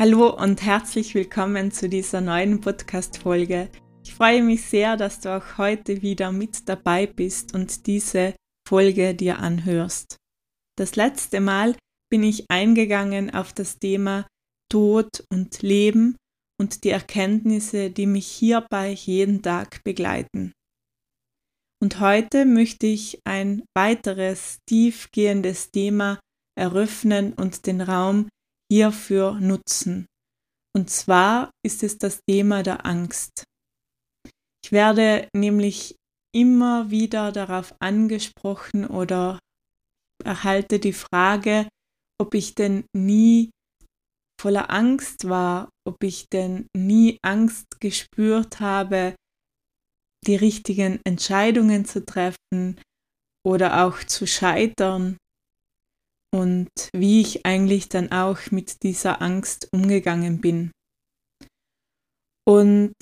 Hallo und herzlich willkommen zu dieser neuen Podcast-Folge. Ich freue mich sehr, dass du auch heute wieder mit dabei bist und diese Folge dir anhörst. Das letzte Mal bin ich eingegangen auf das Thema Tod und Leben und die Erkenntnisse, die mich hierbei jeden Tag begleiten. Und heute möchte ich ein weiteres tiefgehendes Thema eröffnen und den Raum hierfür nutzen. Und zwar ist es das Thema der Angst. Ich werde nämlich immer wieder darauf angesprochen oder erhalte die Frage, ob ich denn nie voller Angst war, ob ich denn nie Angst gespürt habe, die richtigen Entscheidungen zu treffen oder auch zu scheitern und wie ich eigentlich dann auch mit dieser Angst umgegangen bin. Und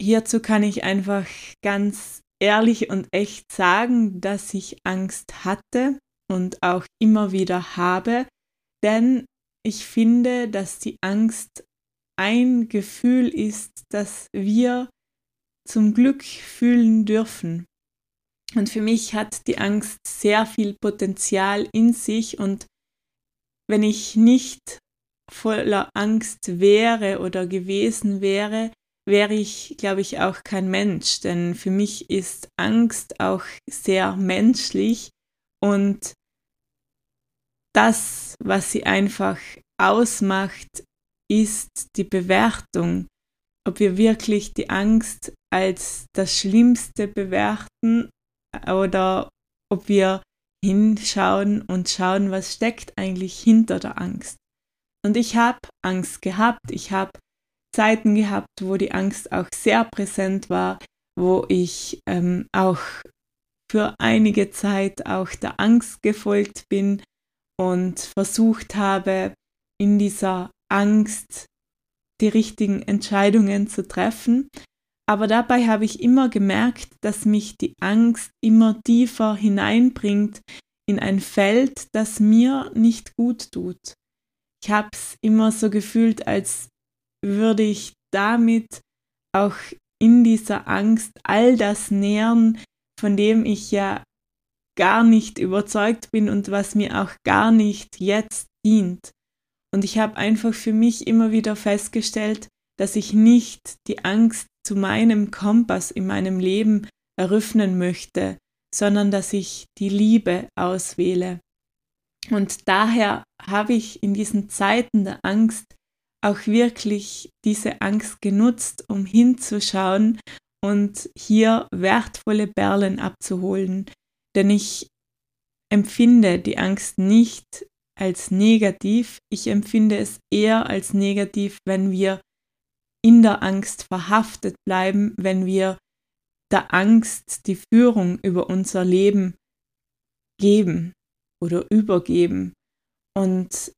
hierzu kann ich einfach ganz ehrlich und echt sagen, dass ich Angst hatte und auch immer wieder habe, denn ich finde, dass die Angst ein Gefühl ist, das wir zum Glück fühlen dürfen. Und für mich hat die Angst sehr viel Potenzial in sich und wenn ich nicht voller Angst wäre oder gewesen wäre, wäre ich, glaube ich, auch kein Mensch. Denn für mich ist Angst auch sehr menschlich und das, was sie einfach ausmacht, ist die Bewertung. Ob wir wirklich die Angst als das Schlimmste bewerten oder ob wir hinschauen und schauen, was steckt eigentlich hinter der Angst. Und ich habe Angst gehabt, ich habe Zeiten gehabt, wo die Angst auch sehr präsent war, wo ich ähm, auch für einige Zeit auch der Angst gefolgt bin und versucht habe, in dieser Angst die richtigen Entscheidungen zu treffen. Aber dabei habe ich immer gemerkt, dass mich die Angst immer tiefer hineinbringt in ein Feld, das mir nicht gut tut. Ich habe es immer so gefühlt, als würde ich damit auch in dieser Angst all das nähren, von dem ich ja gar nicht überzeugt bin und was mir auch gar nicht jetzt dient. Und ich habe einfach für mich immer wieder festgestellt, dass ich nicht die Angst zu meinem Kompass in meinem Leben eröffnen möchte, sondern dass ich die Liebe auswähle. Und daher habe ich in diesen Zeiten der Angst auch wirklich diese Angst genutzt, um hinzuschauen und hier wertvolle Perlen abzuholen. Denn ich empfinde die Angst nicht als negativ, ich empfinde es eher als negativ, wenn wir in der Angst verhaftet bleiben, wenn wir der Angst die Führung über unser Leben geben oder übergeben. Und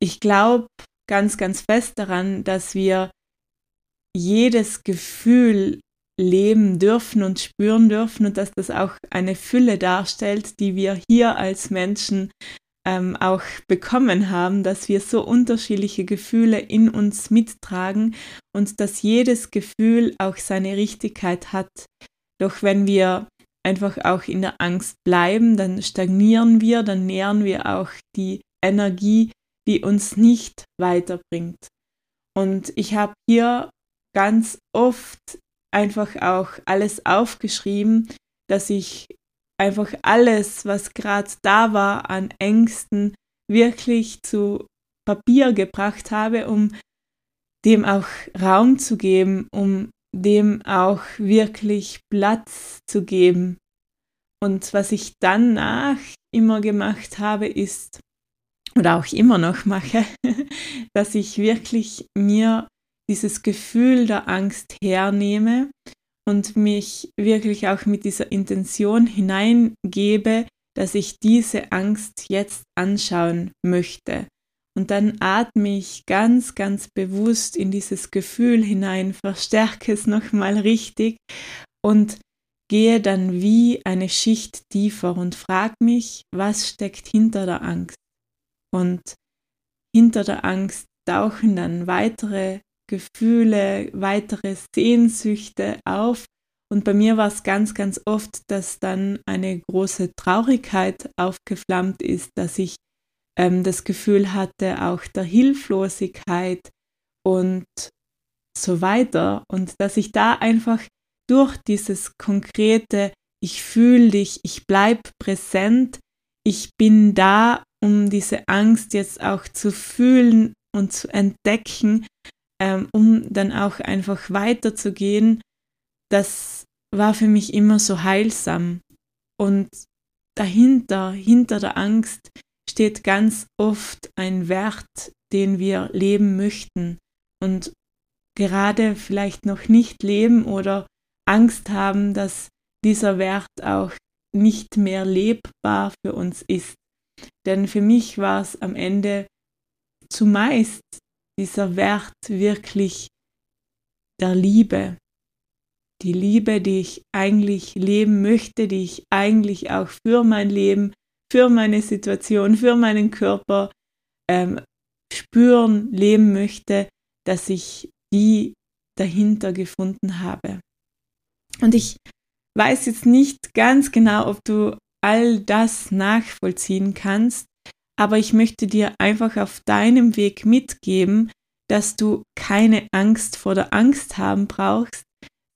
ich glaube ganz, ganz fest daran, dass wir jedes Gefühl leben dürfen und spüren dürfen und dass das auch eine Fülle darstellt, die wir hier als Menschen ähm, auch bekommen haben, dass wir so unterschiedliche Gefühle in uns mittragen und dass jedes Gefühl auch seine Richtigkeit hat. Doch wenn wir einfach auch in der Angst bleiben, dann stagnieren wir, dann nähren wir auch die Energie, die uns nicht weiterbringt. Und ich habe hier ganz oft einfach auch alles aufgeschrieben, dass ich einfach alles, was gerade da war an Ängsten, wirklich zu Papier gebracht habe, um dem auch Raum zu geben, um dem auch wirklich Platz zu geben. Und was ich danach immer gemacht habe, ist, oder auch immer noch mache, dass ich wirklich mir dieses Gefühl der Angst hernehme und mich wirklich auch mit dieser Intention hineingebe, dass ich diese Angst jetzt anschauen möchte. Und dann atme ich ganz, ganz bewusst in dieses Gefühl hinein, verstärke es nochmal richtig und gehe dann wie eine Schicht tiefer und frage mich, was steckt hinter der Angst. Und hinter der Angst tauchen dann weitere Gefühle, weitere Sehnsüchte auf. Und bei mir war es ganz, ganz oft, dass dann eine große Traurigkeit aufgeflammt ist, dass ich ähm, das Gefühl hatte, auch der Hilflosigkeit und so weiter. Und dass ich da einfach durch dieses konkrete, ich fühle dich, ich bleibe präsent, ich bin da, um diese Angst jetzt auch zu fühlen und zu entdecken ähm, um dann auch einfach weiterzugehen, das war für mich immer so heilsam. Und dahinter, hinter der Angst, steht ganz oft ein Wert, den wir leben möchten und gerade vielleicht noch nicht leben oder Angst haben, dass dieser Wert auch nicht mehr lebbar für uns ist. Denn für mich war es am Ende zumeist dieser Wert wirklich der Liebe. Die Liebe, die ich eigentlich leben möchte, die ich eigentlich auch für mein Leben, für meine Situation, für meinen Körper ähm, spüren, leben möchte, dass ich die dahinter gefunden habe. Und ich weiß jetzt nicht ganz genau, ob du all das nachvollziehen kannst, aber ich möchte dir einfach auf deinem Weg mitgeben, dass du keine Angst vor der Angst haben brauchst,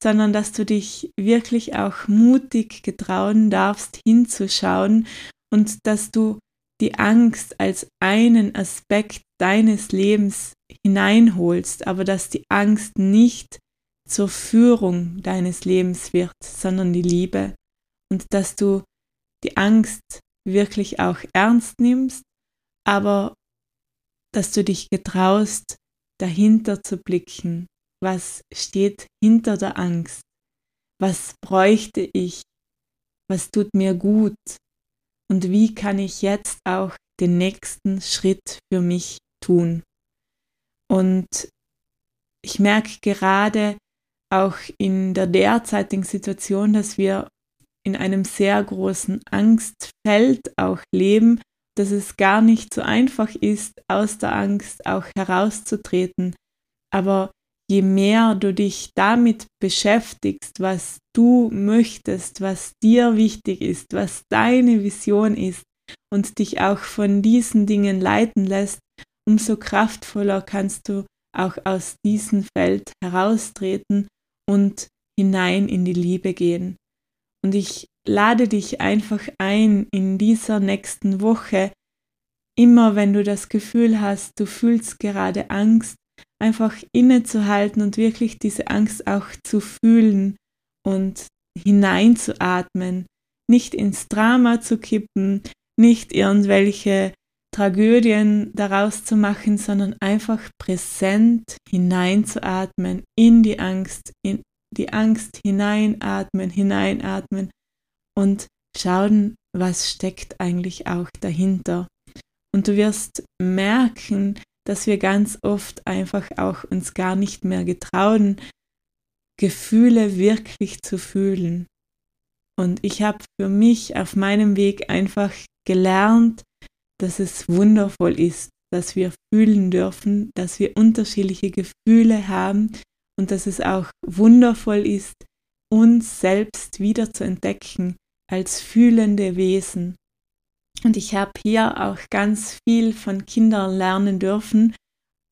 sondern dass du dich wirklich auch mutig getrauen darfst, hinzuschauen und dass du die Angst als einen Aspekt deines Lebens hineinholst, aber dass die Angst nicht zur Führung deines Lebens wird, sondern die Liebe. Und dass du die Angst wirklich auch ernst nimmst aber dass du dich getraust, dahinter zu blicken, was steht hinter der Angst, was bräuchte ich, was tut mir gut? Und wie kann ich jetzt auch den nächsten Schritt für mich tun. Und ich merke gerade auch in der derzeitigen Situation, dass wir in einem sehr großen Angstfeld auch leben, dass es gar nicht so einfach ist, aus der Angst auch herauszutreten. Aber je mehr du dich damit beschäftigst, was du möchtest, was dir wichtig ist, was deine Vision ist und dich auch von diesen Dingen leiten lässt, umso kraftvoller kannst du auch aus diesem Feld heraustreten und hinein in die Liebe gehen. Und ich lade dich einfach ein in dieser nächsten Woche, immer wenn du das Gefühl hast, du fühlst gerade Angst, einfach innezuhalten und wirklich diese Angst auch zu fühlen und hineinzuatmen, nicht ins Drama zu kippen, nicht irgendwelche Tragödien daraus zu machen, sondern einfach präsent hineinzuatmen in die Angst, in die Angst hineinatmen, hineinatmen und schauen, was steckt eigentlich auch dahinter. Und du wirst merken, dass wir ganz oft einfach auch uns gar nicht mehr getrauen, Gefühle wirklich zu fühlen. Und ich habe für mich auf meinem Weg einfach gelernt, dass es wundervoll ist, dass wir fühlen dürfen, dass wir unterschiedliche Gefühle haben und dass es auch wundervoll ist, uns selbst wieder zu entdecken als fühlende Wesen. Und ich habe hier auch ganz viel von Kindern lernen dürfen,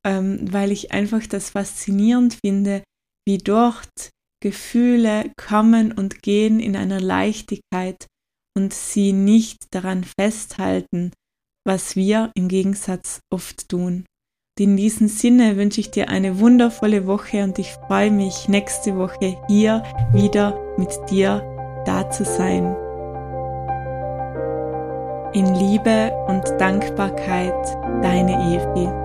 ähm, weil ich einfach das faszinierend finde, wie dort Gefühle kommen und gehen in einer Leichtigkeit und sie nicht daran festhalten, was wir im Gegensatz oft tun. In diesem Sinne wünsche ich dir eine wundervolle Woche und ich freue mich, nächste Woche hier wieder mit dir da zu sein. In Liebe und Dankbarkeit, deine Evi.